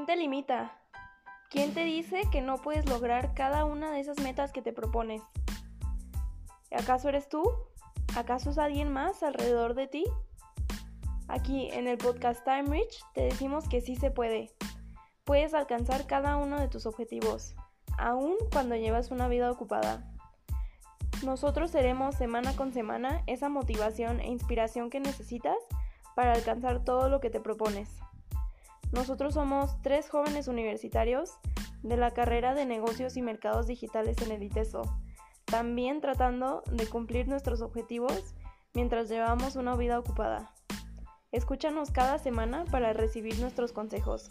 ¿Quién te limita? ¿Quién te dice que no puedes lograr cada una de esas metas que te propones? ¿Acaso eres tú? ¿Acaso es alguien más alrededor de ti? Aquí en el podcast Time Rich te decimos que sí se puede. Puedes alcanzar cada uno de tus objetivos, aun cuando llevas una vida ocupada. Nosotros seremos semana con semana esa motivación e inspiración que necesitas para alcanzar todo lo que te propones. Nosotros somos tres jóvenes universitarios de la carrera de negocios y mercados digitales en el ITESO, también tratando de cumplir nuestros objetivos mientras llevamos una vida ocupada. Escúchanos cada semana para recibir nuestros consejos.